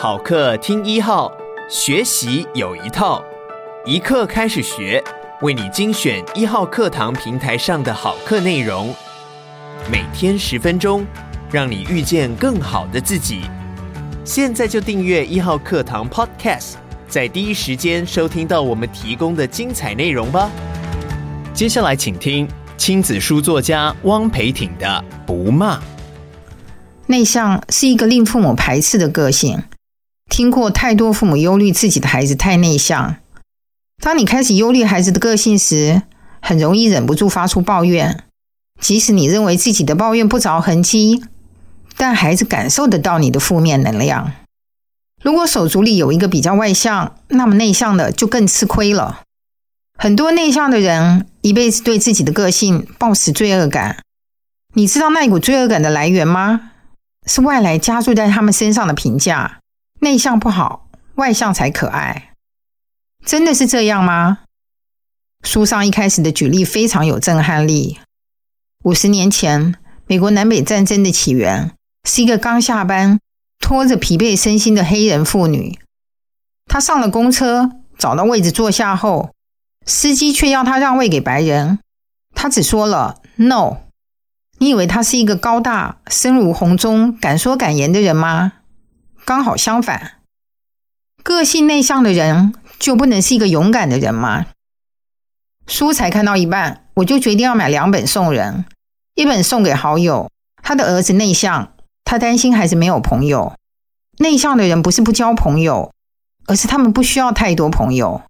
好课听一号，学习有一套，一课开始学，为你精选一号课堂平台上的好课内容，每天十分钟，让你遇见更好的自己。现在就订阅一号课堂 Podcast，在第一时间收听到我们提供的精彩内容吧。接下来请听亲子书作家汪培挺的《不骂》。内向是一个令父母排斥的个性。听过太多父母忧虑自己的孩子太内向。当你开始忧虑孩子的个性时，很容易忍不住发出抱怨。即使你认为自己的抱怨不着痕迹，但孩子感受得到你的负面能量。如果手足里有一个比较外向，那么内向的就更吃亏了。很多内向的人一辈子对自己的个性抱持罪恶感。你知道那股罪恶感的来源吗？是外来加注在他们身上的评价：内向不好，外向才可爱。真的是这样吗？书上一开始的举例非常有震撼力。五十年前，美国南北战争的起源是一个刚下班、拖着疲惫身心的黑人妇女。她上了公车，找到位置坐下后，司机却要她让位给白人。她只说了 “no”。你以为她是一个高大、声如洪钟、敢说敢言的人吗？刚好相反，个性内向的人就不能是一个勇敢的人吗？书才看到一半，我就决定要买两本送人，一本送给好友，他的儿子内向，他担心孩子没有朋友。内向的人不是不交朋友，而是他们不需要太多朋友。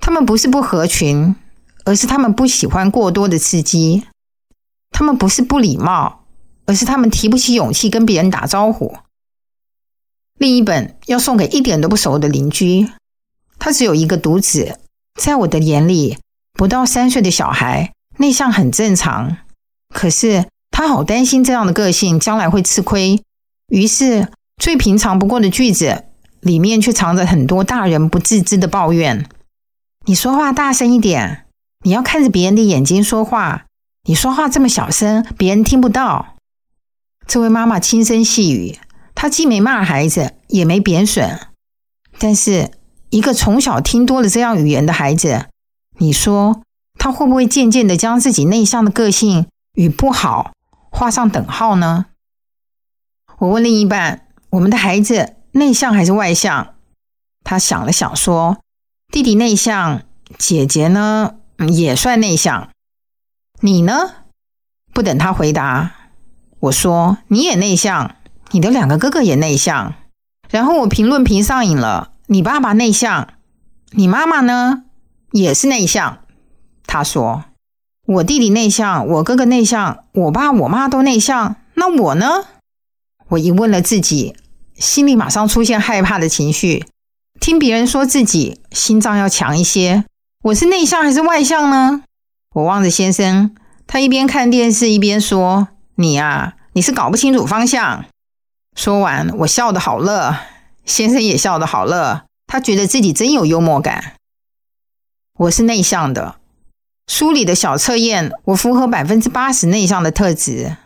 他们不是不合群，而是他们不喜欢过多的刺激。他们不是不礼貌，而是他们提不起勇气跟别人打招呼。另一本要送给一点都不熟的邻居，他只有一个独子，在我的眼里，不到三岁的小孩内向很正常。可是他好担心这样的个性将来会吃亏，于是最平常不过的句子里面却藏着很多大人不自知的抱怨。你说话大声一点，你要看着别人的眼睛说话。你说话这么小声，别人听不到。这位妈妈轻声细语，他既没骂孩子，也没贬损。但是，一个从小听多了这样语言的孩子，你说他会不会渐渐的将自己内向的个性与不好画上等号呢？我问另一半：“我们的孩子内向还是外向？”他想了想说：“弟弟内向，姐姐呢，也算内向。”你呢？不等他回答，我说你也内向，你的两个哥哥也内向。然后我评论评上瘾了，你爸爸内向，你妈妈呢？也是内向。他说我弟弟内向，我哥哥内向，我爸我妈都内向，那我呢？我一问了自己，心里马上出现害怕的情绪。听别人说自己心脏要强一些，我是内向还是外向呢？我望着先生，他一边看电视一边说：“你呀，你是搞不清楚方向。”说完，我笑得好乐，先生也笑得好乐，他觉得自己真有幽默感。我是内向的，书里的小测验，我符合百分之八十内向的特质。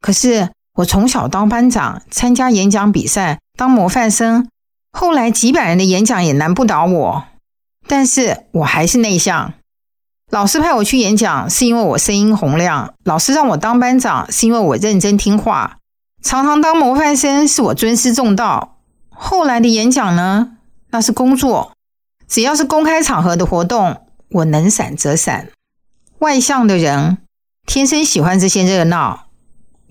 可是我从小当班长，参加演讲比赛，当模范生，后来几百人的演讲也难不倒我，但是我还是内向。老师派我去演讲，是因为我声音洪亮；老师让我当班长，是因为我认真听话；常常当模范生，是我尊师重道。后来的演讲呢？那是工作，只要是公开场合的活动，我能闪则闪。外向的人天生喜欢这些热闹，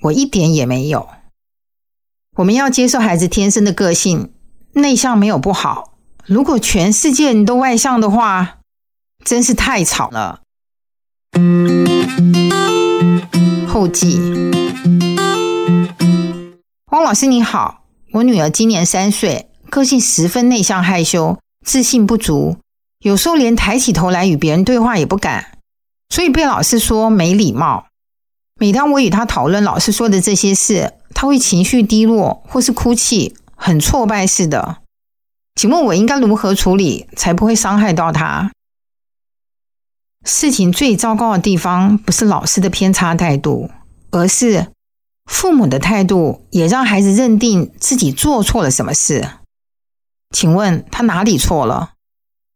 我一点也没有。我们要接受孩子天生的个性，内向没有不好。如果全世界人都外向的话，真是太吵了。后记，汪老师你好，我女儿今年三岁，个性十分内向害羞，自信不足，有时候连抬起头来与别人对话也不敢，所以被老师说没礼貌。每当我与她讨论老师说的这些事，她会情绪低落或是哭泣，很挫败似的。请问我应该如何处理，才不会伤害到她？事情最糟糕的地方，不是老师的偏差态度，而是父母的态度，也让孩子认定自己做错了什么事。请问他哪里错了？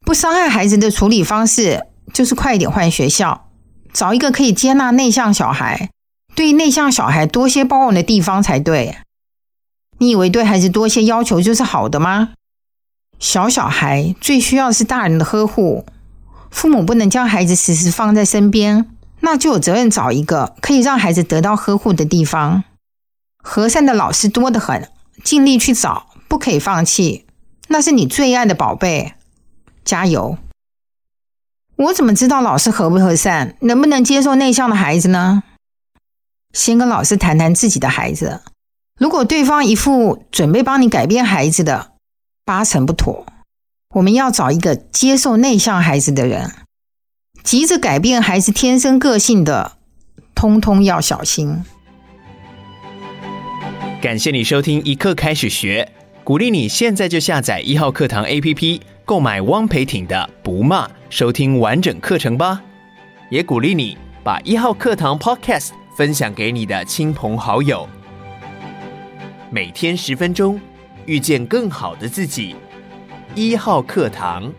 不伤害孩子的处理方式就是快一点换学校，找一个可以接纳内向小孩、对内向小孩多些包容的地方才对。你以为对孩子多些要求就是好的吗？小小孩最需要的是大人的呵护，父母不能将孩子时时放在身边，那就有责任找一个可以让孩子得到呵护的地方。和善的老师多得很，尽力去找，不可以放弃。那是你最爱的宝贝，加油！我怎么知道老师和不和善，能不能接受内向的孩子呢？先跟老师谈谈自己的孩子，如果对方一副准备帮你改变孩子的，八成不妥。我们要找一个接受内向孩子的人，急着改变孩子天生个性的，通通要小心。感谢你收听一课开始学，鼓励你现在就下载一号课堂 APP，购买汪培挺的《不骂》，收听完整课程吧。也鼓励你把一号课堂 Podcast 分享给你的亲朋好友。每天十分钟，遇见更好的自己。一号课堂。